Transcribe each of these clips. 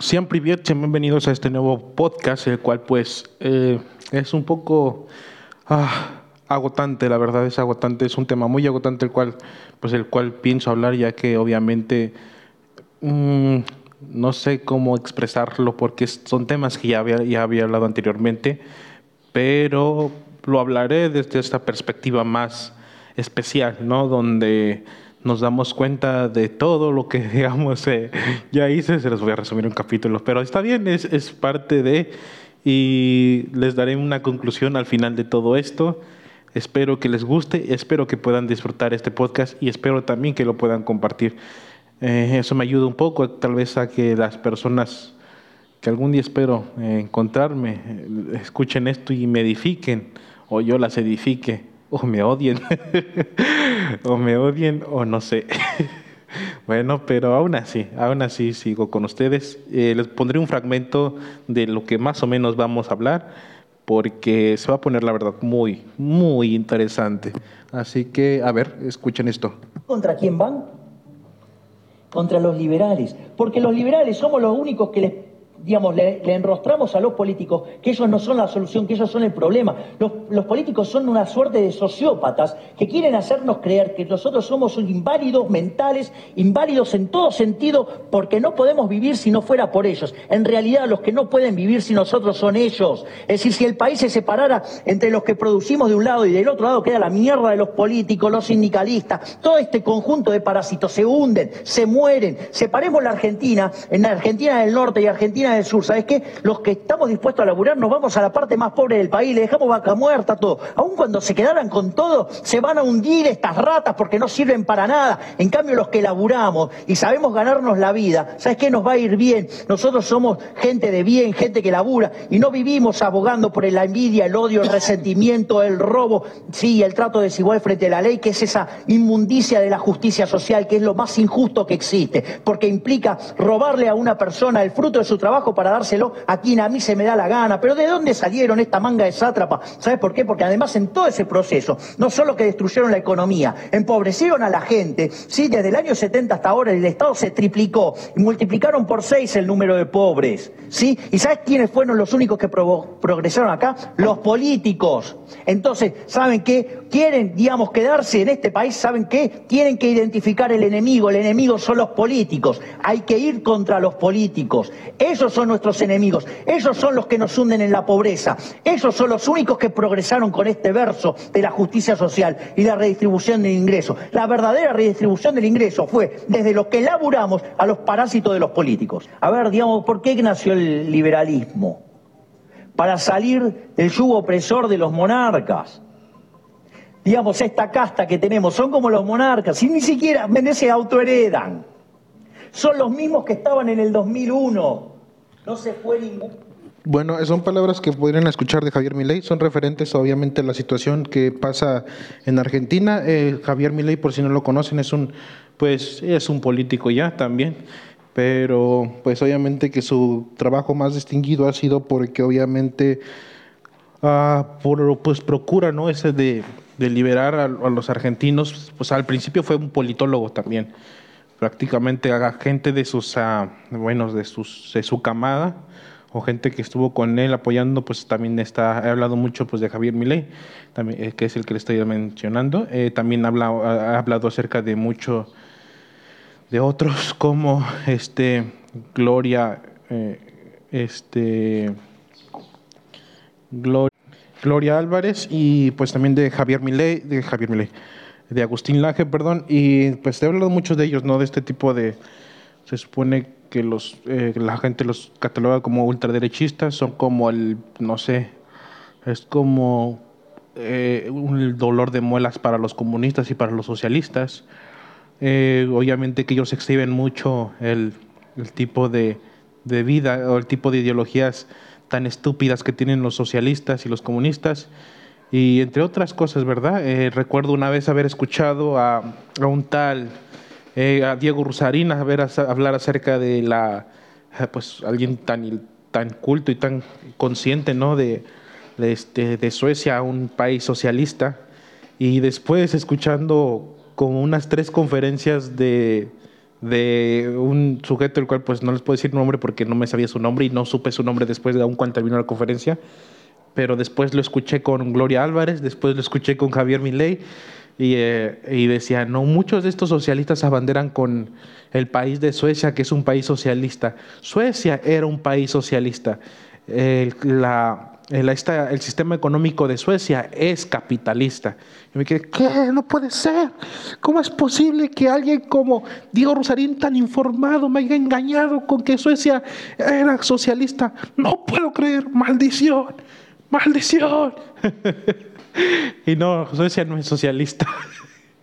Siempre bienvenidos a este nuevo podcast, el cual pues eh, es un poco ah, agotante, la verdad es agotante, es un tema muy agotante el cual, pues el cual pienso hablar ya que obviamente mm, no sé cómo expresarlo porque son temas que ya había, ya había hablado anteriormente, pero lo hablaré desde esta perspectiva más especial, ¿no? Donde nos damos cuenta de todo lo que, digamos, eh, ya hice, se los voy a resumir en un capítulo, pero está bien, es, es parte de, y les daré una conclusión al final de todo esto. Espero que les guste, espero que puedan disfrutar este podcast y espero también que lo puedan compartir. Eh, eso me ayuda un poco, tal vez a que las personas que algún día espero eh, encontrarme escuchen esto y me edifiquen, o yo las edifique o me odien, o me odien, o no sé. bueno, pero aún así, aún así sigo con ustedes. Eh, les pondré un fragmento de lo que más o menos vamos a hablar, porque se va a poner, la verdad, muy, muy interesante. Así que, a ver, escuchen esto. ¿Contra quién van? Contra los liberales, porque los liberales somos los únicos que les digamos, le, enrostramos a los políticos que ellos no son la solución, que ellos son el problema. Los, políticos son una suerte de sociópatas que quieren hacernos creer que nosotros somos inválidos mentales, inválidos en todo sentido, porque no podemos vivir si no fuera por ellos. En realidad, los que no pueden vivir si nosotros son ellos. Es decir, si el país se separara entre los que producimos de un lado y del otro lado queda la mierda de los políticos, los sindicalistas, todo este conjunto de parásitos se hunden, se mueren. Separemos la Argentina, en la Argentina del Norte y Argentina del Sur, ¿sabes qué? Los que estamos dispuestos a laburar nos vamos a la parte más pobre del país, le dejamos vaca muerta, todo. Aun cuando se quedaran con todo, se van a hundir estas ratas porque no sirven para nada. En cambio, los que laburamos y sabemos ganarnos la vida, ¿sabes qué? Nos va a ir bien. Nosotros somos gente de bien, gente que labura y no vivimos abogando por la envidia, el odio, el resentimiento, el robo, sí, el trato desigual frente a la ley, que es esa inmundicia de la justicia social, que es lo más injusto que existe, porque implica robarle a una persona el fruto de su trabajo para dárselo a quien a mí se me da la gana. Pero ¿de dónde salieron esta manga de sátrapa? ¿Sabes por qué? Porque además en todo ese proceso, no solo que destruyeron la economía, empobrecieron a la gente, ¿sí? Desde el año 70 hasta ahora el Estado se triplicó y multiplicaron por seis el número de pobres, ¿sí? ¿Y sabes quiénes fueron los únicos que progresaron acá? Los políticos. Entonces, ¿saben qué? Quieren, digamos, quedarse en este país, ¿saben qué? Tienen que identificar el enemigo. El enemigo son los políticos. Hay que ir contra los políticos. Ellos son nuestros enemigos. Ellos son los que nos hunden en la pobreza. Ellos son los únicos que progresaron con este verso de la justicia social y la redistribución del ingreso. La verdadera redistribución del ingreso fue desde los que laburamos a los parásitos de los políticos. A ver, digamos, ¿por qué nació el liberalismo? Para salir del yugo opresor de los monarcas digamos, esta casta que tenemos, son como los monarcas, y ni siquiera se autoheredan. Son los mismos que estaban en el 2001. No se fue ningún... Bueno, son palabras que podrían escuchar de Javier Milei, son referentes obviamente a la situación que pasa en Argentina. Eh, Javier Milei, por si no lo conocen, es un, pues, es un político ya también, pero pues obviamente que su trabajo más distinguido ha sido porque obviamente ah, por, pues procura, ¿no? Ese de, de liberar a, los argentinos, pues al principio fue un politólogo también prácticamente a gente de sus, uh, bueno, de, sus, de su camada o gente que estuvo con él apoyando, pues también está, he hablado mucho pues de Javier Milei, también, eh, que es el que le estoy mencionando, eh, también ha hablado acerca de mucho, de otros como este, Gloria, eh, este, Gloria, Gloria Álvarez y pues también de Javier Milei, de Javier Milei, de Agustín Laje, perdón, y pues he hablado mucho de ellos, ¿no? De este tipo de, se supone que los, eh, la gente los cataloga como ultraderechistas, son como el, no sé, es como eh, un dolor de muelas para los comunistas y para los socialistas. Eh, obviamente que ellos exhiben mucho el, el tipo de, de vida o el tipo de ideologías tan estúpidas que tienen los socialistas y los comunistas y entre otras cosas, ¿verdad? Eh, recuerdo una vez haber escuchado a, a un tal, eh, a Diego Rusarina, ver hablar acerca de la, eh, pues alguien tan, tan culto y tan consciente, ¿no? De, de, este, de Suecia, un país socialista, y después escuchando como unas tres conferencias de, de un sujeto el cual pues no les puedo decir nombre porque no me sabía su nombre y no supe su nombre después de aún cuando terminó la conferencia, pero después lo escuché con Gloria Álvarez, después lo escuché con Javier Milei y, eh, y decía, no, muchos de estos socialistas abanderan con el país de Suecia, que es un país socialista. Suecia era un país socialista. el, sistema económico de Suecia es capitalista. Y me quedé, ¿qué? No puede ser. ¿Cómo es posible que alguien como Diego Rosarín, tan informado, me haya engañado con que Suecia era socialista? No puedo creer, maldición, maldición. y no, Suecia no es socialista.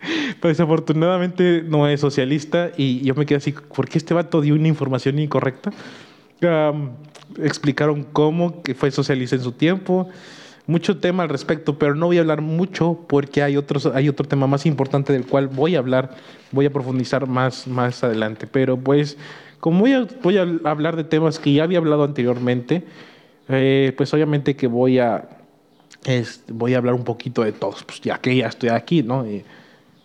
Pero desafortunadamente no es socialista y yo me quedé así, ¿por qué este vato dio una información incorrecta? explicaron cómo fue socialista en su tiempo, mucho tema al respecto, pero no voy a hablar mucho porque hay, otros, hay otro tema más importante del cual voy a hablar, voy a profundizar más, más adelante. Pero pues, como voy a, voy a hablar de temas que ya había hablado anteriormente, eh, pues obviamente que voy a, voy a hablar un poquito de todos, pues ya que ya estoy aquí, ¿no? Y,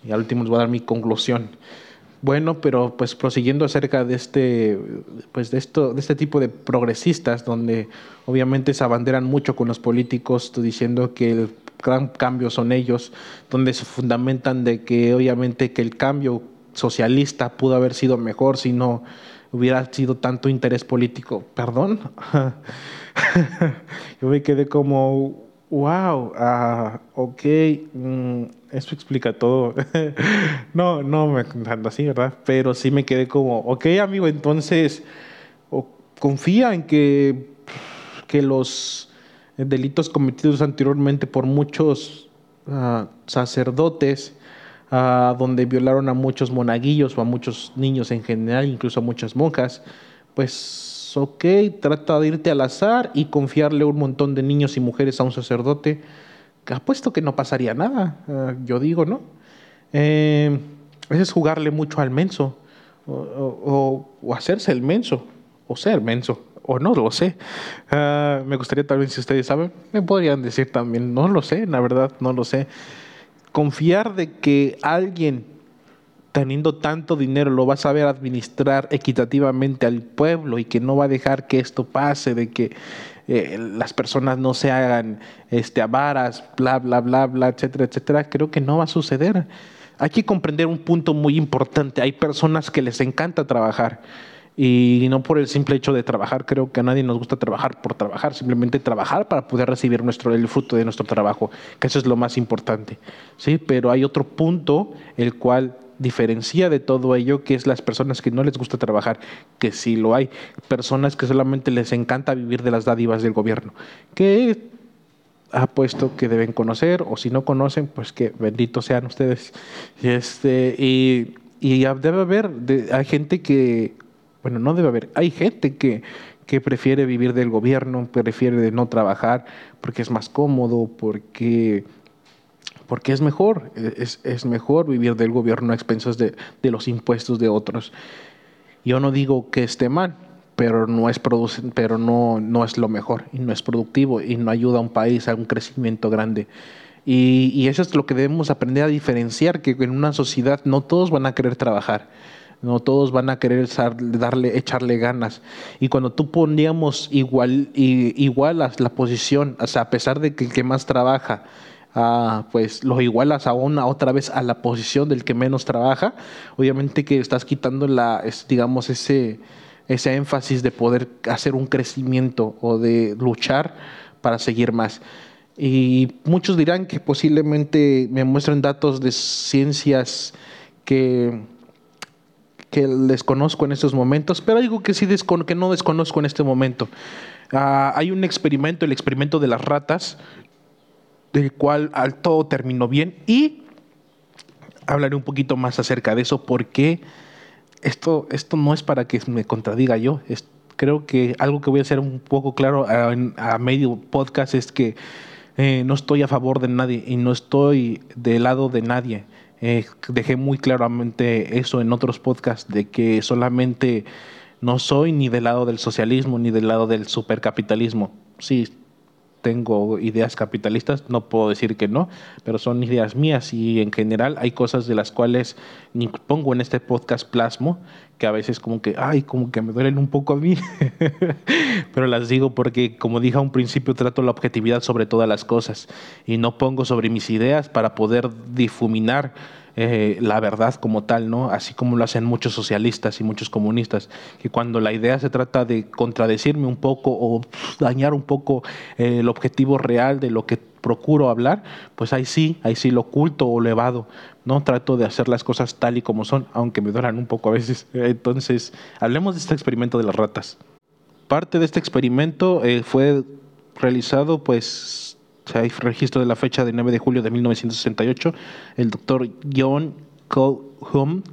y al último les voy a dar mi conclusión. Bueno, pero pues prosiguiendo acerca de este, pues de esto, de este tipo de progresistas, donde obviamente se abanderan mucho con los políticos, diciendo que el gran cambio son ellos, donde se fundamentan de que obviamente que el cambio socialista pudo haber sido mejor si no hubiera sido tanto interés político. Perdón, yo me quedé como, wow, uh, ok. Mm, eso explica todo. no, no me encanta así, ¿verdad? Pero sí me quedé como, ok, amigo, entonces confía en que, que los delitos cometidos anteriormente por muchos ah, sacerdotes, uh, donde violaron a muchos monaguillos o a muchos niños en general, incluso a muchas monjas, pues ok, trata de irte al azar y confiarle un montón de niños y mujeres a un sacerdote apuesto que no pasaría nada, eh, yo digo, ¿no? Eh, es jugarle mucho al menso, o, hacerse el menso, o ser menso, o no lo sé. Ah, me gustaría también, si ustedes saben, me podrían decir también, no lo sé, la verdad, no lo sé. Confiar de que alguien teniendo tanto dinero lo va a saber administrar equitativamente al pueblo y que no va a dejar que esto pase, de que eh, las personas no se hagan este, avaras, bla, bla, bla, bla, etcétera, etcétera, creo que no va a suceder. Hay que comprender un punto muy importante. Hay personas que les encanta trabajar y no por el simple hecho de trabajar. Creo que a nadie nos gusta trabajar por trabajar, simplemente trabajar para poder recibir nuestro, el fruto de nuestro trabajo, que eso es lo más importante. ¿sí? Pero hay otro punto el cual diferencia de todo ello, que es las personas que no les gusta trabajar, que sí lo hay, personas que solamente les encanta vivir de las dádivas del gobierno, que ha puesto que deben conocer, o si no conocen, pues que benditos sean ustedes. Este, y, y debe haber, hay gente que, bueno, no debe haber, hay gente que, que prefiere vivir del gobierno, prefiere de no trabajar, porque es más cómodo, porque porque es mejor, es, es mejor vivir del gobierno a expensas de, de, los impuestos de otros. Yo no digo que esté mal, pero no es, pero no, no es lo mejor y no es productivo y no ayuda a un país a un crecimiento grande. Y, y eso es lo que debemos aprender a diferenciar, que en una sociedad no todos van a querer trabajar. No todos van a querer darle, echarle ganas. Y cuando tú poníamos igual, igual la posición, o sea, a pesar de que el que más trabaja pues los igualas a una otra vez a la posición del que menos trabaja, obviamente que estás quitando la, digamos, ese, ese énfasis de poder hacer un crecimiento o de luchar para seguir más. Y muchos dirán que posiblemente me muestren datos de ciencias que, que desconozco en estos momentos, pero algo que sí que no desconozco en este momento. Ah, hay un experimento, el experimento de las ratas, del cual al todo terminó bien y hablaré un poquito más acerca de eso porque esto, esto no es para que me contradiga yo. creo que algo que voy a hacer un poco claro a, medio podcast es que eh, no estoy a favor de nadie y no estoy del lado de nadie. Eh, dejé muy claramente eso en otros podcasts de que solamente no soy ni del lado del socialismo ni del lado del supercapitalismo. Sí, tengo ideas capitalistas, no puedo decir que no, pero son ideas mías. Y en general hay cosas de las cuales ni pongo en este podcast plasmo, que a veces como que, ay, como que me duelen un poco a mí, pero las digo porque, como dije a un principio, trato la objetividad sobre todas las cosas y no pongo sobre mis ideas para poder difuminar eh, la verdad como tal, ¿no? Así como lo hacen muchos socialistas y muchos comunistas, que cuando la idea se trata de contradecirme un poco o dañar un poco eh, el objetivo real de lo que procuro hablar, pues ahí sí, ahí sí lo oculto o elevado, ¿no? Trato de hacer las cosas tal y como son, aunque me duran un poco a veces. Entonces, hablemos de este experimento de las ratas. Parte de este experimento eh, fue realizado, pues, hay registro de la fecha de 9 de julio de 1968, el doctor John Colham,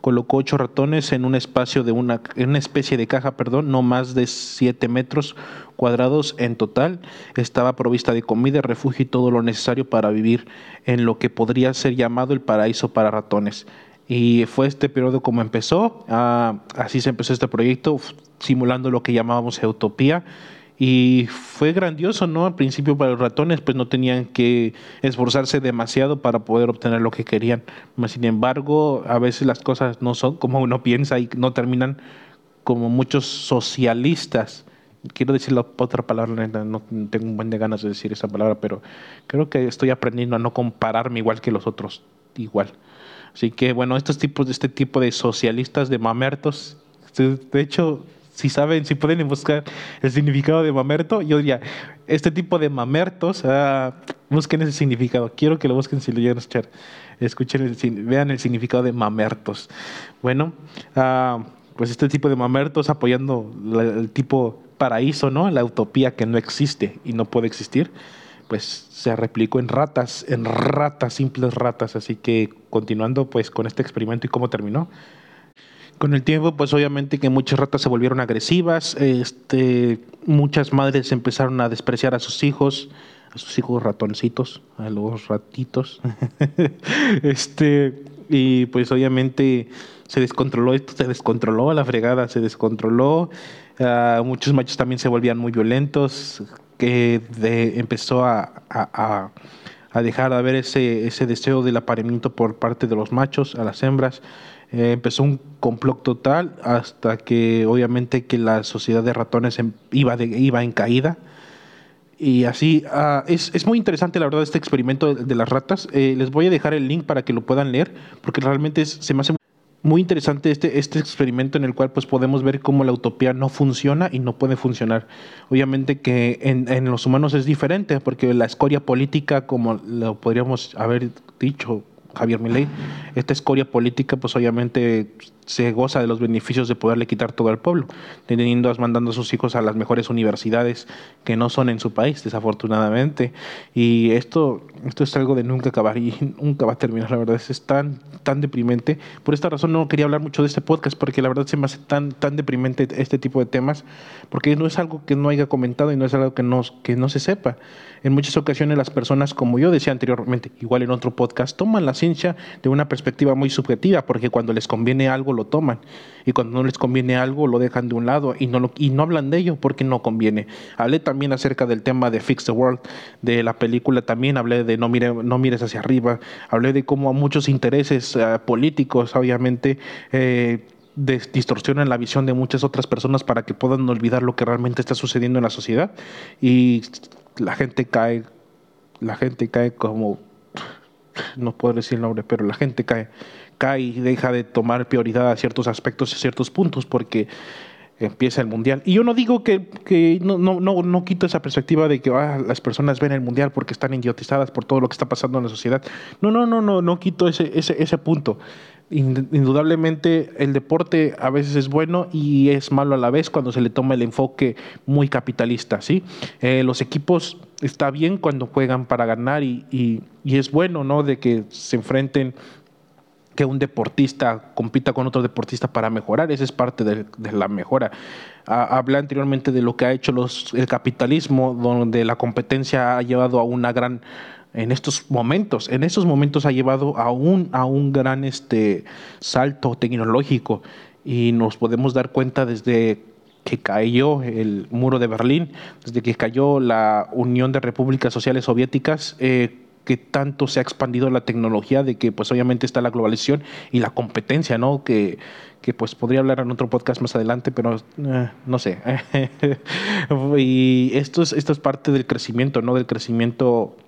colocó ocho ratones en un espacio de una, una especie de caja, perdón, no más de 7 metros cuadrados en total. Estaba provista de comida, refugio y todo lo necesario para vivir en lo que podría ser llamado el paraíso para ratones. Y fue este periodo como empezó, ah, así se empezó este proyecto, simulando lo que llamábamos utopía y fue grandioso, ¿no? Al principio para los ratones, pues no tenían que esforzarse demasiado para poder obtener lo que querían. Sin embargo, a veces las cosas no son como uno piensa y no terminan como muchos socialistas. Quiero decir la otra palabra, no tengo un buen de ganas de decir esa palabra, pero creo que estoy aprendiendo a no compararme igual que los otros, igual. Así que bueno, estos tipos este tipo de socialistas, de mamertos, de hecho, si saben, si pueden buscar el significado de mamerto, yo diría, este tipo de mamertos, ah, busquen ese significado. Quiero que lo busquen si lo llegan a escuchar. Escuchen, el, vean el significado de mamertos. Bueno, ah, pues este tipo de mamertos apoyando el tipo paraíso, ¿no? La utopía que no existe y no puede existir, pues se replicó en ratas, en ratas, simples ratas. Así que continuando pues con este experimento y cómo terminó con el tiempo, pues obviamente que muchas ratas se volvieron agresivas, este, muchas madres empezaron a despreciar a sus hijos, a sus hijos ratoncitos, a los ratitos, este, y pues obviamente se descontroló esto, se descontroló la fregada, se descontroló, uh, muchos machos también se volvían muy violentos, que empezó a, a, a dejar de haber ese, ese deseo del apareamiento por parte de los machos a las hembras, eh, empezó un complot total hasta que obviamente que la sociedad de ratones em, iba, iba en caída. Y así, uh, es, es, muy interesante la verdad este experimento de, las ratas. Eh, les voy a dejar el link para que lo puedan leer, porque realmente se me hace muy interesante este, este experimento en el cual pues podemos ver cómo la utopía no funciona y no puede funcionar. Obviamente que en, en los humanos es diferente, porque la escoria política, como lo podríamos haber dicho Javier Milei, esta escoria política, pues obviamente se goza de los beneficios de poderle quitar todo al pueblo, teniendo, mandando a sus hijos a las mejores universidades que no son en su país, desafortunadamente. Y esto, esto es algo de nunca acabar y nunca va a terminar, la verdad, es tan, tan deprimente. Por esta razón no quería hablar mucho de este podcast, porque la verdad se me hace tan, tan deprimente este tipo de temas, porque no es algo que no haya comentado y no es algo que no, que no se sepa. En muchas ocasiones las personas, como yo decía anteriormente, igual en otro podcast, toman la ciencia de una perspectiva muy subjetiva, porque cuando les conviene algo, lo toman. Y cuando no les conviene algo, lo dejan de un lado y no, lo, y no hablan de ello porque no conviene. Hablé también acerca del tema de Fix the World, de la película también, hablé de No, mire, no mires hacia arriba, hablé de cómo muchos intereses eh, políticos, obviamente, eh, distorsionan la visión de muchas otras personas para que puedan olvidar lo que realmente está sucediendo en la sociedad y la gente cae, la gente cae como, no puedo decir el nombre, pero la gente cae cae y deja de tomar prioridad a ciertos aspectos y ciertos puntos porque empieza el mundial. Y yo no digo que, que no, no, no, no, quito esa perspectiva de que ah, las personas ven el mundial porque están idiotizadas por todo lo que está pasando en la sociedad. No, no, no, no, no quito ese, ese, ese punto. Indudablemente el deporte a veces es bueno y es malo a la vez cuando se le toma el enfoque muy capitalista. ¿sí? Eh, los equipos está bien cuando juegan para ganar y, y, y es bueno ¿no? de que se enfrenten que un deportista compita con otro deportista para mejorar, esa es parte de, la mejora. Hablé anteriormente de lo que ha hecho los, el capitalismo, donde la competencia ha llevado a una gran, en estos momentos, en estos momentos ha llevado a un, a un gran este, salto tecnológico y nos podemos dar cuenta desde que cayó el muro de Berlín, desde que cayó la Unión de Repúblicas Sociales Soviéticas, eh, que tanto se ha expandido la tecnología, de que pues obviamente está la globalización y la competencia, ¿no? Que, que pues podría hablar en otro podcast más adelante, pero eh, no sé. y esto es, esto es parte del crecimiento, ¿no? Del crecimiento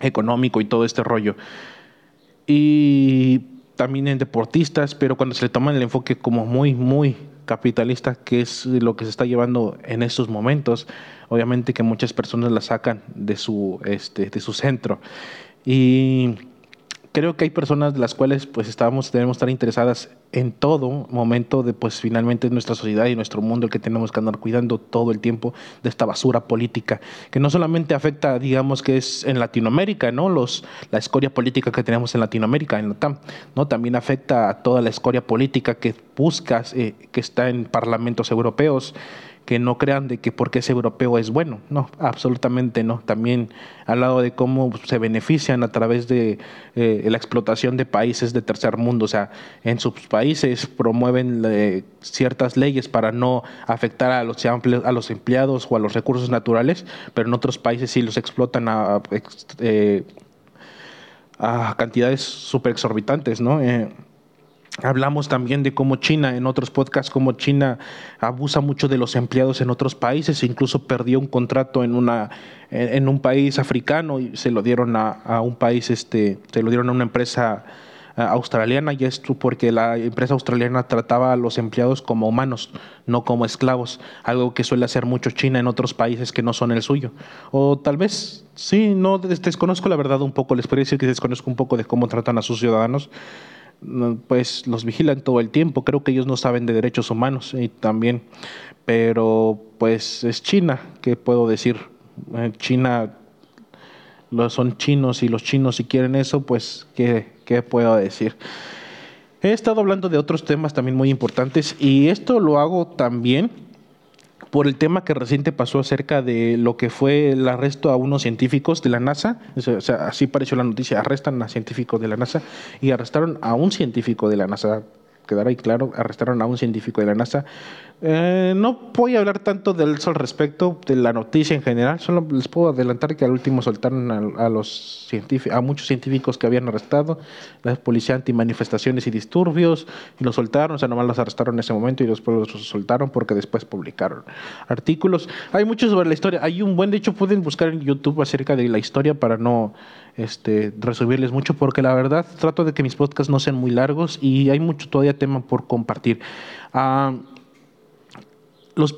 económico y todo este rollo. Y también en deportistas, pero cuando se le toma el enfoque como muy, muy capitalista, que es lo que se está llevando en estos momentos, obviamente que muchas personas la sacan de su, este, de su centro. Y creo que hay personas las cuales pues estábamos, debemos estar interesadas en todo momento de pues finalmente nuestra sociedad y nuestro mundo el que tenemos que andar cuidando todo el tiempo de esta basura política que no solamente afecta digamos que es en Latinoamérica no los la escoria política que tenemos en Latinoamérica en la TAM no también afecta a toda la escoria política que buscas eh, que está en parlamentos europeos que no crean de que porque es europeo es bueno. No, absolutamente no. También al lado de cómo se benefician a través de eh, la explotación de países de tercer mundo. O sea, en sus países promueven eh, ciertas leyes para no afectar a los, a los empleados o a los recursos naturales, pero en otros países sí los explotan a, eh, a cantidades súper exorbitantes, ¿no? Hablamos también de cómo China, en otros podcasts, cómo China abusa mucho de los empleados en otros países, incluso perdió un contrato en una en un país africano y se lo dieron a, un país, este, se lo dieron a una empresa australiana y esto porque la empresa australiana trataba a los empleados como humanos, no como esclavos, algo que suele hacer mucho China en otros países que no son el suyo. O tal vez, sí, no desconozco la verdad un poco, les podría decir que desconozco un poco de cómo tratan a sus ciudadanos, pues los vigilan todo el tiempo. Creo que ellos no saben de derechos humanos y también, pero pues es China, ¿qué puedo decir? Eh, China son chinos y los chinos si quieren eso, pues ¿qué, qué puedo decir? He estado hablando de otros temas también muy importantes y esto lo hago también por el tema que reciente pasó acerca de lo que fue el arresto a unos científicos de la NASA. O sea, así pareció la noticia. Arrestan a científicos de la NASA y arrestaron a un científico de la NASA. Quedará ahí claro, arrestaron a un científico de la NASA eh, no voy a hablar tanto del eso al respecto, de la noticia en general, solo les puedo adelantar que al último soltaron a, los a muchos científicos que habían arrestado, la policía anti-manifestaciones y disturbios, y los soltaron, o sea, nomás los arrestaron en ese momento y después los soltaron porque después publicaron artículos. Hay mucho sobre la historia, hay un buen, de hecho pueden buscar en YouTube acerca de la historia para no este, resumirles mucho, porque la verdad trato de que mis podcasts no sean muy largos y hay mucho todavía tema por compartir. Ah, los,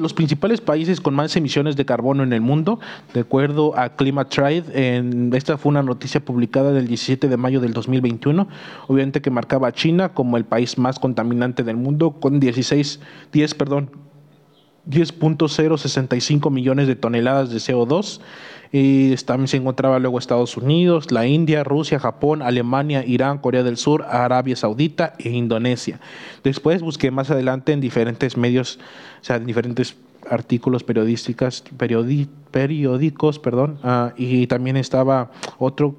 los principales países con más emisiones de carbono en el mundo, de acuerdo a Climate Trade, esta fue una noticia publicada el 17 de mayo del 2021, obviamente que marcaba a China como el país más contaminante del mundo con 16, 10, perdón, 10.065 millones de toneladas de CO2 y también se encontraba luego Estados Unidos, la India, Rusia, Japón, Alemania, Irán, Corea del Sur, Arabia Saudita e Indonesia. Después busqué más adelante en diferentes medios, o sea, en diferentes artículos periodísticos, periódicos, perdón, ah, y también estaba otro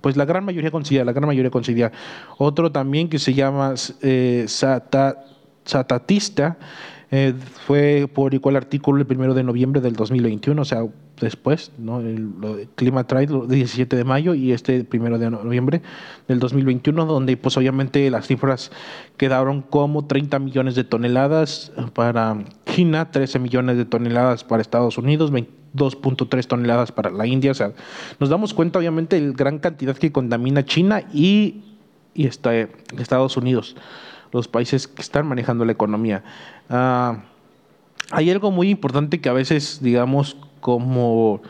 pues la gran mayoría coincidía, la gran mayoría coincidía. Otro también que se llama eh, Satatista, eh, fue publicó el artículo el primero de noviembre del 2021, o sea, después, ¿no? El, Clima Trade, el 17 de mayo y este primero de noviembre del 2021, donde pues obviamente las cifras quedaron como 30 millones de toneladas para China, 13 millones de toneladas para Estados Unidos, 2.3 toneladas para la India, o sea, nos damos cuenta obviamente de la gran cantidad que contamina China y, y este, Estados Unidos los países que están manejando la economía. Ah, hay algo muy importante que a veces, digamos, como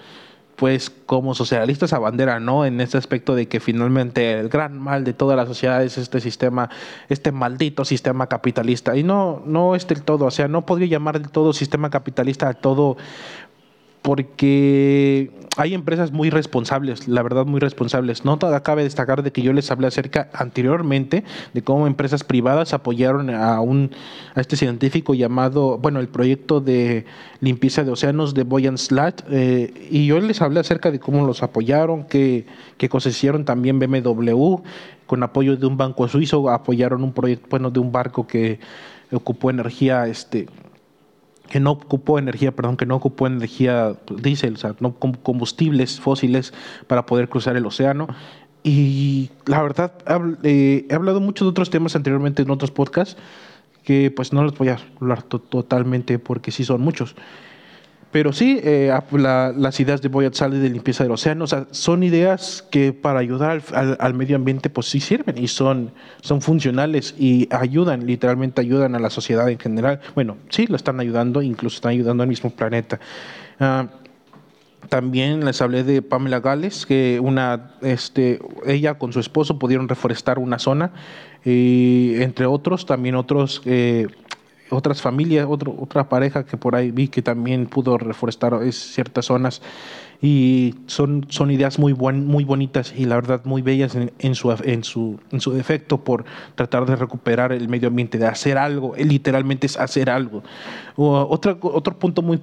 pues como socialistas a bandera, ¿no? En este aspecto de que finalmente el gran mal de toda la sociedad es este sistema, este maldito sistema capitalista. Y no, no es del todo, o sea, no podría llamar del todo sistema capitalista a todo porque hay empresas muy responsables, la verdad muy responsables. No cabe destacar de que yo les hablé acerca anteriormente de cómo empresas privadas apoyaron a un a este científico llamado, bueno, el proyecto de limpieza de océanos de Boyan Slat, eh, y yo les hablé acerca de cómo los apoyaron, que, que cosecieron también BMW con apoyo de un banco suizo, apoyaron un proyecto, bueno, de un barco que ocupó energía este que no ocupó energía, perdón, que no ocupó energía diésel, o sea, no combustibles fósiles para poder cruzar el océano. Y la verdad, eh, he hablado mucho de otros temas anteriormente en otros podcasts que pues no les voy a hablar totalmente porque sí son muchos. Pero sí, eh, las ideas de Boyat Sally de limpieza del océano, o sea, son ideas que para ayudar al, medio ambiente, pues sí sirven y son, son funcionales y ayudan, literalmente ayudan a la sociedad en general. Bueno, sí, lo están ayudando, incluso están ayudando al mismo planeta. Ah, también les hablé de Pamela Gales, que una, este, ella con su esposo pudieron reforestar una zona, y entre otros, también otros eh, otras familias, otro, otra pareja que por ahí vi que también pudo reforestar ciertas zonas y son, son ideas muy, buen, muy bonitas y la verdad muy bellas en, en, su, en, su, en su defecto por tratar de recuperar el medio ambiente, de hacer algo, literalmente es hacer algo. Otra, otro punto muy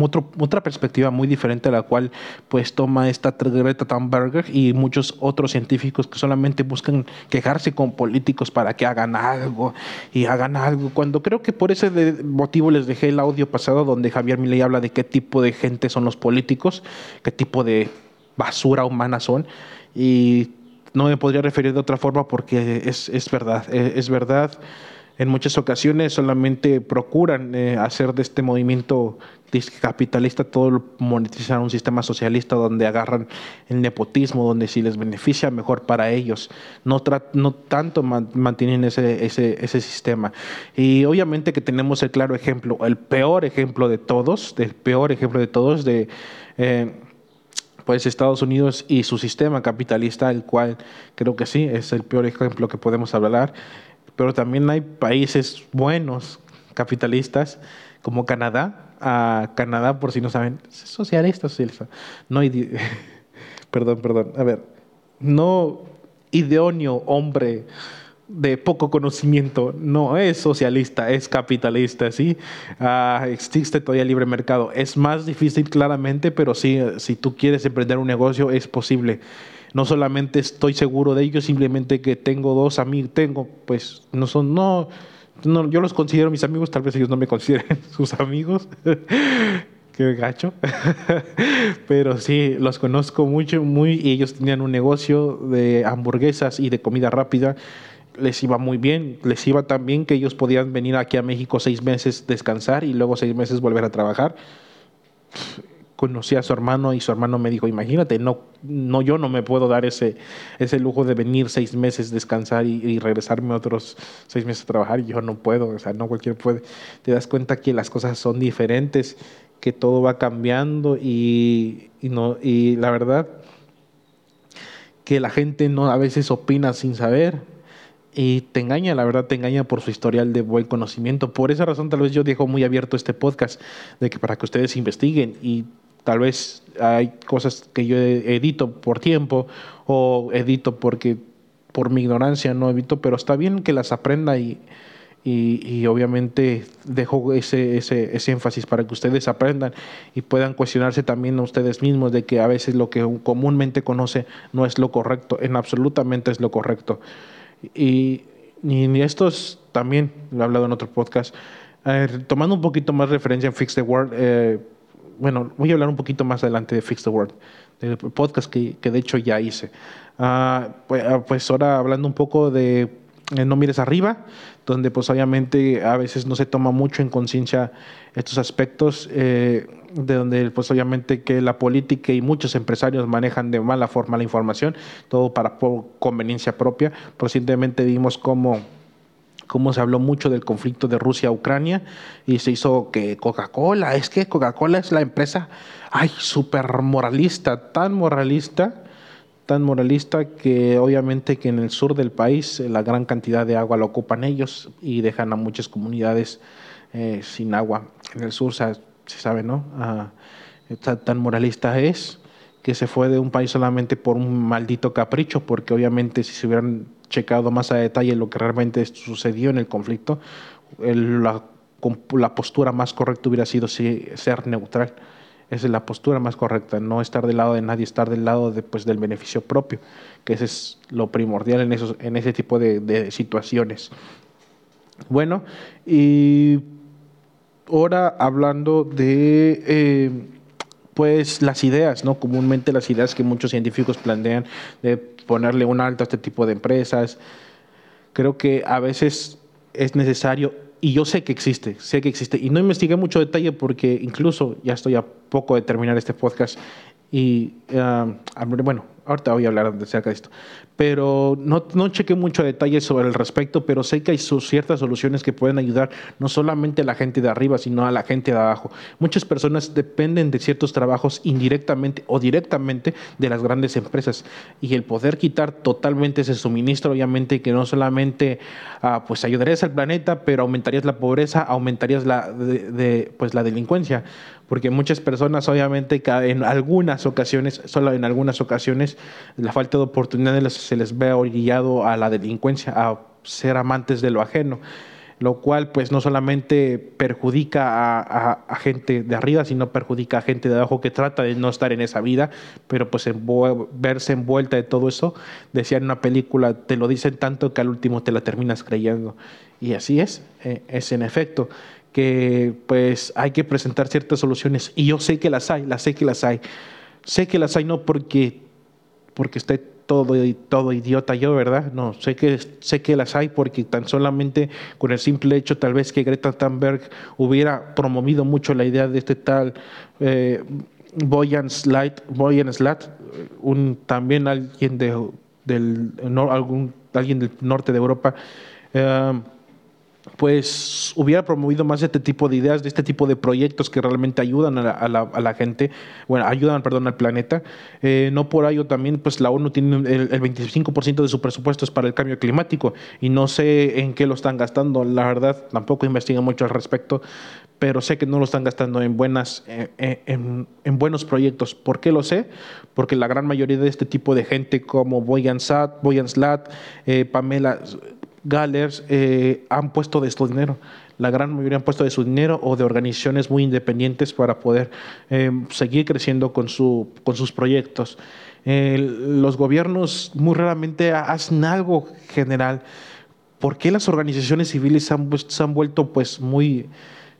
otro, otra perspectiva muy diferente a la cual pues toma esta Greta Thunberg y muchos otros científicos que solamente buscan quejarse con políticos para que hagan algo y hagan algo, cuando creo que por ese motivo les dejé el audio pasado donde Javier Milei habla de qué tipo de gente son los políticos qué tipo de basura humana son. Y no me podría referir de otra forma porque es, es verdad, eh, es verdad. En muchas ocasiones solamente procuran eh, hacer de este movimiento capitalista todo monetizar un sistema socialista donde agarran el nepotismo, donde si les beneficia mejor para ellos. No, no tanto mantienen ese, ese, ese, sistema. Y obviamente que tenemos el claro ejemplo, el peor ejemplo de todos, el peor ejemplo de todos de... Eh, pues Estados Unidos y su sistema capitalista, el cual creo que sí es el peor ejemplo que podemos hablar, pero también hay países buenos capitalistas como Canadá, a Canadá por si no saben, es socialista, socialista, no perdón, perdón, a ver, no idóneo hombre de poco conocimiento no es socialista, es capitalista, ¿sí? Ah, existe todavía el libre mercado. Es más difícil claramente, pero sí, si tú quieres emprender un negocio es posible. No solamente estoy seguro de ello, simplemente que tengo dos amigos, tengo, pues, no son, no, no, yo los considero mis amigos, tal vez ellos no me consideren sus amigos. Qué gacho. Pero sí, los conozco mucho, muy, y ellos tenían un negocio de hamburguesas y de comida rápida les iba muy bien, les iba tan bien que ellos podían venir aquí a México seis meses descansar y luego seis meses volver a trabajar. Conocí a su hermano y su hermano me dijo, imagínate, no, no yo no me puedo dar ese, ese lujo de venir seis meses descansar y, regresarme otros seis meses a trabajar, yo no puedo, o sea, no cualquiera puede. Te das cuenta que las cosas son diferentes, que todo va cambiando y, y no, y la verdad que la gente no a veces opina sin saber y te engaña, la verdad te engaña por su historial de buen conocimiento. Por esa razón tal vez yo dejo muy abierto este podcast de que para que ustedes investiguen y tal vez hay cosas que yo edito por tiempo o edito porque por mi ignorancia no evito, pero está bien que las aprenda y, y, obviamente dejo ese, ese, ese, énfasis para que ustedes aprendan y puedan cuestionarse también a ustedes mismos de que a veces lo que comúnmente conoce no es lo correcto, en absolutamente es lo correcto. Y, y estos también, lo he hablado en otro podcast, tomando un poquito más referencia en Fix the World, eh, bueno, voy a hablar un poquito más adelante de Fix the World, del podcast que, que de hecho ya hice. Ah, pues, ah, pues, ahora hablando un poco de eh, No mires arriba, donde pues obviamente a veces no se toma mucho en conciencia estos aspectos, eh, de donde pues obviamente que la política y muchos empresarios manejan de mala forma la información, todo para conveniencia propia. Recientemente vimos cómo cómo se habló mucho del conflicto de Rusia-Ucrania y se hizo que Coca-Cola, es que Coca-Cola es la empresa, ay, súper moralista, tan moralista, tan moralista que obviamente que en el sur del país eh, la gran cantidad de agua la ocupan ellos y dejan a muchas comunidades eh, sin agua. En el sur se, sabe, ¿no? Ah, tan moralista es que se fue de un país solamente por un maldito capricho, porque obviamente si se hubieran checado más a detalle lo que realmente sucedió en el conflicto, la, la, postura más correcta hubiera sido ser neutral. Esa es la postura más correcta, no estar del lado de nadie, estar del lado de, pues, del beneficio propio, que ese es lo primordial en, esos, en ese tipo de, de situaciones. Bueno, y ahora hablando de eh, pues las ideas, ¿no? Comúnmente las ideas que muchos científicos plantean de ponerle un alto a este tipo de empresas. Creo que a veces es necesario, y yo sé que existe, sé que existe, y no investigué mucho detalle porque incluso ya estoy a poco de terminar este podcast y, ah, bueno, ahorita voy a hablar acerca de esto, pero no, no chequé mucho detalles sobre el respecto, pero sé que hay ciertas soluciones que pueden ayudar no solamente a la gente de arriba, sino a la gente de abajo. Muchas personas dependen de ciertos trabajos indirectamente o directamente de las grandes empresas y el poder quitar totalmente ese suministro, obviamente que no solamente ah, pues ayudarías al planeta, pero aumentarías la pobreza, aumentarías la, de, pues, la delincuencia porque muchas personas obviamente en algunas ocasiones, solo en algunas ocasiones, la falta de oportunidades se les ve orillado a la delincuencia, a ser amantes de lo ajeno, lo cual pues no solamente perjudica a, gente de arriba, sino perjudica a gente de abajo que trata de no estar en esa vida, pero pues verse envuelta de todo eso, decía en una película, te lo dicen tanto que al último te la terminas creyendo. Y así es, eh, es en efecto que pues hay que presentar ciertas soluciones y yo sé que las hay, las sé que las hay. Sé que las hay no porque porque esté todo, todo idiota yo, ¿verdad? No, sé que, sé que las hay porque tan solamente con el simple hecho tal vez que Greta Thunberg hubiera promovido mucho la idea de este tal eh, Boyan Slat, un, también alguien, de, del, no, algún, alguien del norte de Europa, eh, pues hubiera promovido más este tipo de ideas, de este tipo de proyectos que realmente ayudan a la, gente, bueno, ayudan, perdón, al planeta. Eh, no por ello también, pues la ONU tiene el, 25% de su presupuesto es para el cambio climático y no sé en qué lo están gastando, la verdad, tampoco investigo mucho al respecto, pero sé que no lo están gastando en, buenas, eh, eh, en, buenos proyectos. ¿Por qué lo sé? Porque la gran mayoría de este tipo de gente como Boyan, Sat, Boyan Slat, Pamela Gallers eh, han puesto de su dinero. La gran mayoría han puesto de su dinero o de organizaciones muy independientes para poder eh, seguir creciendo con, su, con sus proyectos. los gobiernos muy raramente hacen algo general. ¿Por qué las organizaciones civiles se han vuelto pues muy,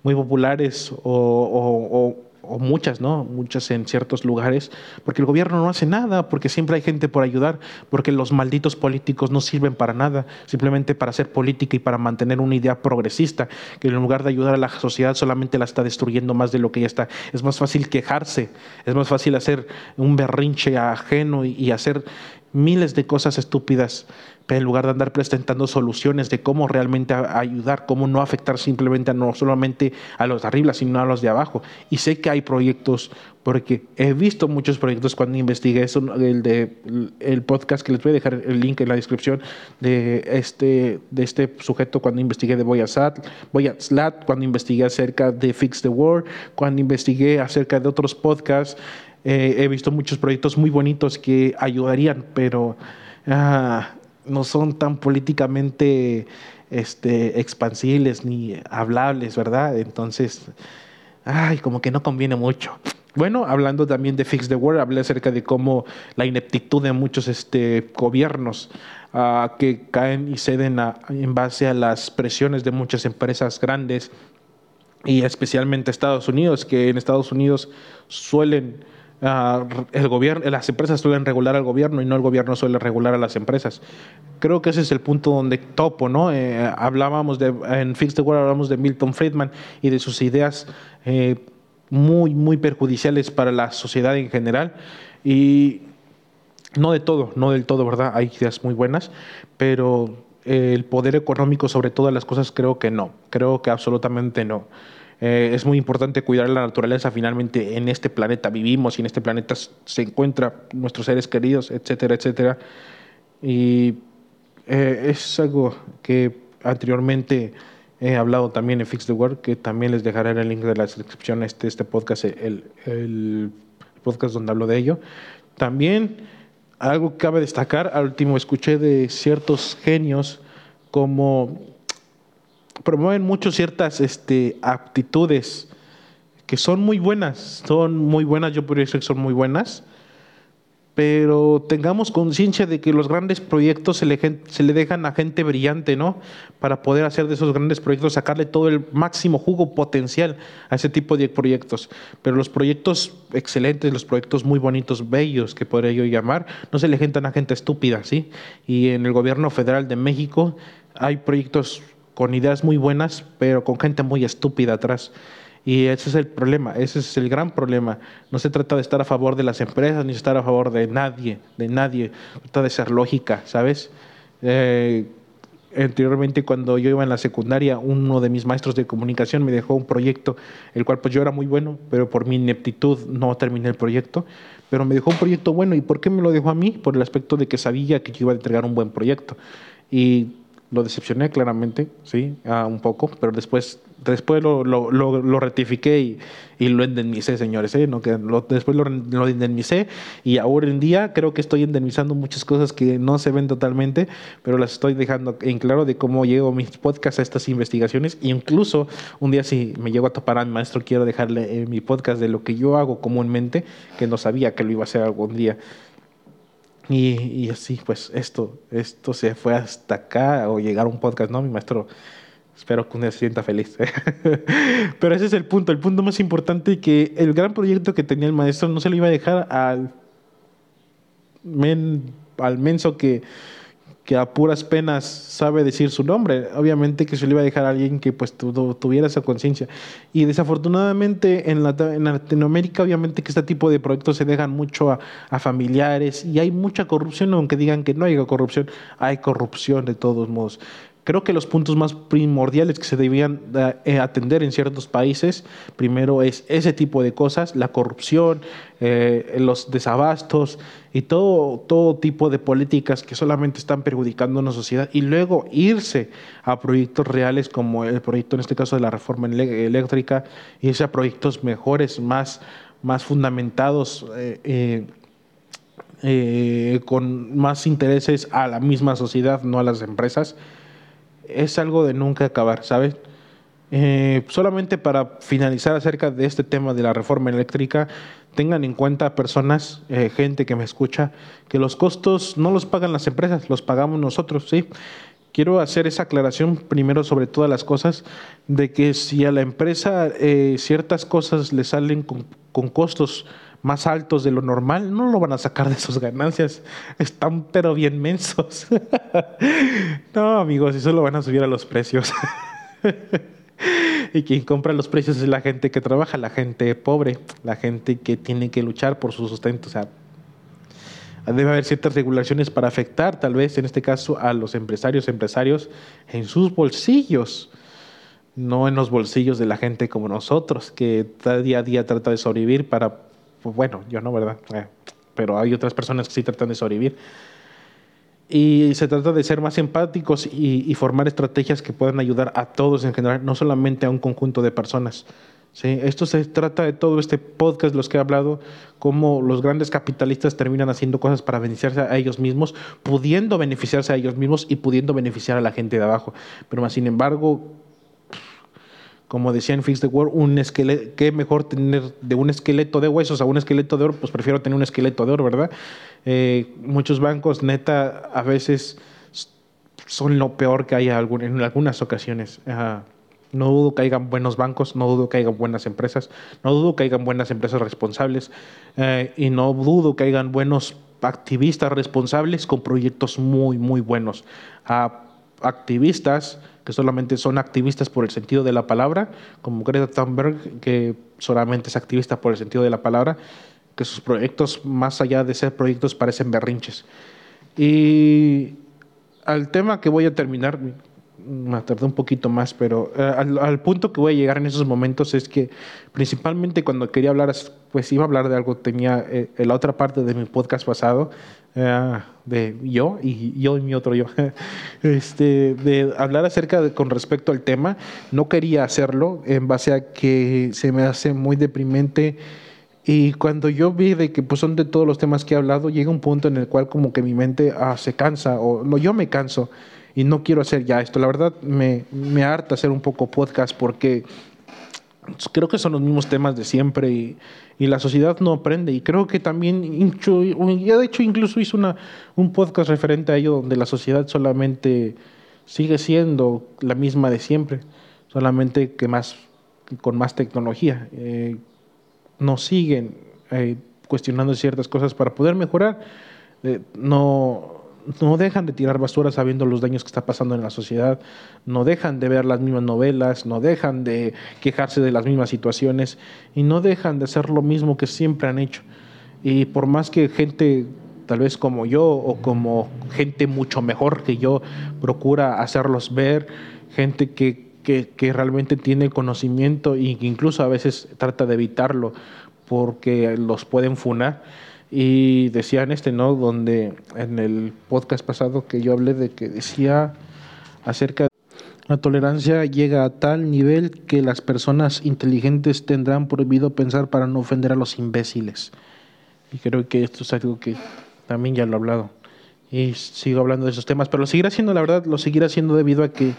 muy populares o, o muchas, ¿no? Muchas en ciertos lugares, porque el gobierno no hace nada, porque siempre hay gente por ayudar, porque los malditos políticos no sirven para nada, simplemente para hacer política y para mantener una idea progresista, que en lugar de ayudar a la sociedad solamente la está destruyendo más de lo que ya está. Es más fácil quejarse, es más fácil hacer un berrinche ajeno y hacer miles de cosas estúpidas en lugar de andar presentando soluciones de cómo realmente ayudar, cómo no afectar simplemente no solamente a los de arriba, sino a los de abajo. Y sé que hay proyectos, porque he visto muchos proyectos cuando investigué eso, el de el podcast que les voy a dejar el link en la descripción de este, de este sujeto cuando investigué de Boyasat, Boyaslat, cuando investigué acerca de Fix the World, cuando investigué acerca de otros podcasts. Eh, he visto muchos proyectos muy bonitos que ayudarían, pero ah, no son tan políticamente este, expansibles ni hablables, ¿verdad? Entonces, ay, como que no conviene mucho. Bueno, hablando también de Fix the World, hablé acerca de cómo la ineptitud de muchos este, gobiernos uh, que caen y ceden en base a las presiones de muchas empresas grandes y especialmente Estados Unidos, que en Estados Unidos suelen Ah, el gobierno, las empresas suelen regular al gobierno y no el gobierno suele regular a las empresas. Creo que ese es el punto donde topo, ¿no? Eh, hablábamos de, en Fix the World hablamos de Milton Friedman y de sus ideas eh, muy, muy perjudiciales para la sociedad en general. Y no de todo, no del todo, ¿verdad? Hay ideas muy buenas, pero el poder económico sobre todas las cosas creo que no, creo que absolutamente no. Eh, es muy importante cuidar la naturaleza. Finalmente, en este planeta vivimos y en este planeta se encuentran nuestros seres queridos, etcétera, etcétera. Y eh, es algo que anteriormente he hablado también en Fix the World, que también les dejaré el link de la descripción a este, este podcast, el, el podcast donde hablo de ello. También algo que cabe destacar, al último escuché de ciertos genios como promueven mucho ciertas este, aptitudes que son muy buenas, son muy buenas, yo podría decir que son muy buenas, pero tengamos conciencia de que los grandes proyectos se le, se le dejan a gente brillante, ¿no? Para poder hacer de esos grandes proyectos, sacarle todo el máximo jugo potencial a ese tipo de proyectos. Pero los proyectos excelentes, los proyectos muy bonitos, bellos, que podría yo llamar, no se le a gente estúpida, ¿sí? Y en el gobierno federal de México hay proyectos con ideas muy buenas, pero con gente muy estúpida atrás. Y ese es el problema, ese es el gran problema. No se trata de estar a favor de las empresas ni estar a favor de nadie, de nadie. Se trata de ser lógica, ¿sabes? Eh, anteriormente cuando yo iba en la secundaria, uno de mis maestros de comunicación me dejó un proyecto, el cual pues yo era muy bueno, pero por mi ineptitud no terminé el proyecto, pero me dejó un proyecto bueno. ¿Y por qué me lo dejó a mí? Por el aspecto de que sabía que yo iba a entregar un buen proyecto. Y lo decepcioné claramente, sí, ah, un poco, pero después, después lo, lo, lo, rectifiqué y, y, lo indemnicé, señores, ¿eh? no, que después lo, lo indemnicé y ahora en día creo que estoy indemnizando muchas cosas que no se ven totalmente, pero las estoy dejando en claro de cómo llego mis podcasts a estas investigaciones. E incluso un día si me llego a topar a mi maestro, quiero dejarle mi podcast de lo que yo hago comúnmente, que no sabía que lo iba a hacer algún día. Y, así, pues esto, esto se fue hasta acá o llegar a un podcast, ¿no? Mi maestro, espero que un día se sienta feliz. Pero ese es el punto, el punto más importante que el gran proyecto que tenía el maestro no se lo iba a dejar al, men, al menso que que a puras penas sabe decir su nombre. Obviamente que se le iba a dejar a alguien que pues tuviera esa conciencia. Y desafortunadamente en, Latinoamérica obviamente que este tipo de proyectos se dejan mucho a, a, familiares y hay mucha corrupción, aunque digan que no hay corrupción, hay corrupción de todos modos. Creo que los puntos más primordiales que se debían eh, atender en ciertos países, primero es ese tipo de cosas, la corrupción, eh, los desabastos y todo, todo tipo de políticas que solamente están perjudicando a una sociedad y luego irse a proyectos reales como el proyecto en este caso de la reforma eléctrica, irse a proyectos mejores, más, más fundamentados. Eh, con más intereses a la misma sociedad, no a las empresas es algo de nunca acabar, ¿sabes? Eh, solamente para finalizar acerca de este tema de la reforma eléctrica, tengan en cuenta personas, eh, gente que me escucha, que los costos no los pagan las empresas, los pagamos nosotros, ¿sí? Quiero hacer esa aclaración primero sobre todas las cosas, de que si a la empresa eh, ciertas cosas le salen con, con costos más altos de lo normal, no lo van a sacar de sus ganancias. Están pero bien mensos. no, amigos, eso lo van a subir a los precios. y quien compra los precios es la gente que trabaja, la gente pobre, la gente que tiene que luchar por su sustento. O sea, debe haber ciertas regulaciones para afectar, tal vez en este caso, a los empresarios, empresarios en sus bolsillos, no en los bolsillos de la gente como nosotros, que día a día trata de sobrevivir para pues bueno, yo no, ¿verdad? Eh, pero hay otras personas que sí tratan de sobrevivir. Y se trata de ser más empáticos y, formar estrategias que puedan ayudar a todos en general, no solamente a un conjunto de personas. ¿sí? Esto se trata de todo este podcast, los que he hablado, cómo los grandes capitalistas terminan haciendo cosas para beneficiarse a ellos mismos, pudiendo beneficiarse a ellos mismos y pudiendo beneficiar a la gente de abajo. Pero más sin embargo, como decía en Fix the World, qué mejor tener de un esqueleto de huesos a un esqueleto de oro, pues prefiero tener un esqueleto de oro, ¿verdad? Eh, muchos bancos, neta, a veces son lo peor que hay en algunas ocasiones. no dudo que hayan buenos bancos, no dudo que hayan buenas empresas, no dudo que hayan buenas empresas responsables eh, y no dudo que hayan buenos activistas responsables con proyectos muy, muy buenos. A activistas que solamente son activistas por el sentido de la palabra, como Greta Thunberg, que solamente es activista por el sentido de la palabra, que sus proyectos, más allá de ser proyectos, parecen berrinches. Y al tema que voy a terminar, me tardé un poquito más, pero eh, al, punto que voy a llegar en esos momentos es que principalmente cuando quería hablar, pues iba a hablar de algo, tenía eh, la otra parte de mi podcast pasado, Ah, de yo y yo y mi otro yo, este, de hablar acerca de, con respecto al tema. No quería hacerlo en base a que se me hace muy deprimente y cuando yo vi de que pues, son de todos los temas que he hablado, llega un punto en el cual como que mi mente ah, se cansa o no, yo me canso y no quiero hacer ya esto. La verdad me, me harta hacer un poco podcast porque creo que son los mismos temas de siempre y, y la sociedad no aprende. Y creo que también, ya de hecho incluso hizo una, un podcast referente a ello donde la sociedad solamente sigue siendo la misma de siempre, solamente que más con más tecnología. Eh, nos siguen eh, cuestionando ciertas cosas para poder mejorar. Eh, no, no dejan de tirar basura sabiendo los daños que está pasando en la sociedad, no dejan de ver las mismas novelas, no dejan de quejarse de las mismas situaciones y no dejan de hacer lo mismo que siempre han hecho. Y por más que gente tal vez como yo o como gente mucho mejor que yo procura hacerlos ver, gente que, que, realmente tiene conocimiento y que incluso a veces trata de evitarlo porque los pueden funar y decían este, ¿no? Donde en el podcast pasado que yo hablé de que decía acerca de la tolerancia llega a tal nivel que las personas inteligentes tendrán prohibido pensar para no ofender a los imbéciles. Y creo que esto es algo que también ya lo he hablado. Y sigo hablando de esos temas, pero lo seguiré haciendo, la verdad, lo seguiré haciendo debido a que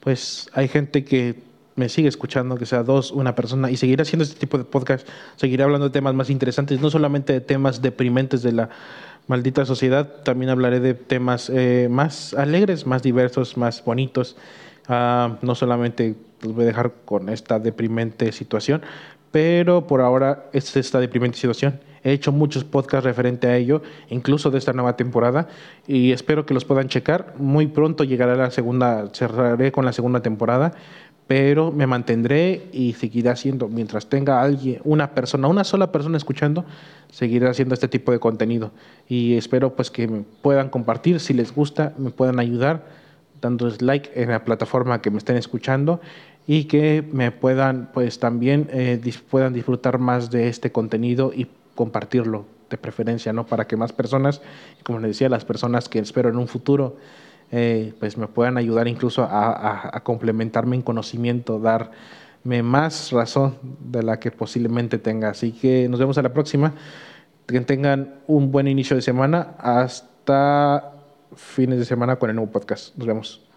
pues hay gente que me sigue escuchando, que sea dos, una persona, y seguiré haciendo este tipo de podcast, seguiré hablando de temas más interesantes, no solamente de temas deprimentes de la maldita sociedad, también hablaré de temas eh, más alegres, más diversos, más bonitos. Uh, no solamente los voy a dejar con esta deprimente situación, pero por ahora es esta deprimente situación. He hecho muchos podcasts referente a ello, incluso de esta nueva temporada, y espero que los puedan checar. Muy pronto llegará la segunda, cerraré con la segunda temporada pero me mantendré y seguiré haciendo, mientras tenga alguien, una persona, una sola persona escuchando, seguiré haciendo este tipo de contenido. Y espero pues que me puedan compartir, si les gusta, me puedan ayudar, dando like en la plataforma que me estén escuchando y que me puedan pues también eh, puedan disfrutar más de este contenido y compartirlo de preferencia, ¿no? Para que más personas, como les decía, las personas que espero en un futuro eh, pues me puedan ayudar incluso a, complementarme en conocimiento, darme más razón de la que posiblemente tenga. Así que nos vemos a la próxima. Que tengan un buen inicio de semana. Hasta fines de semana con el nuevo podcast. Nos vemos.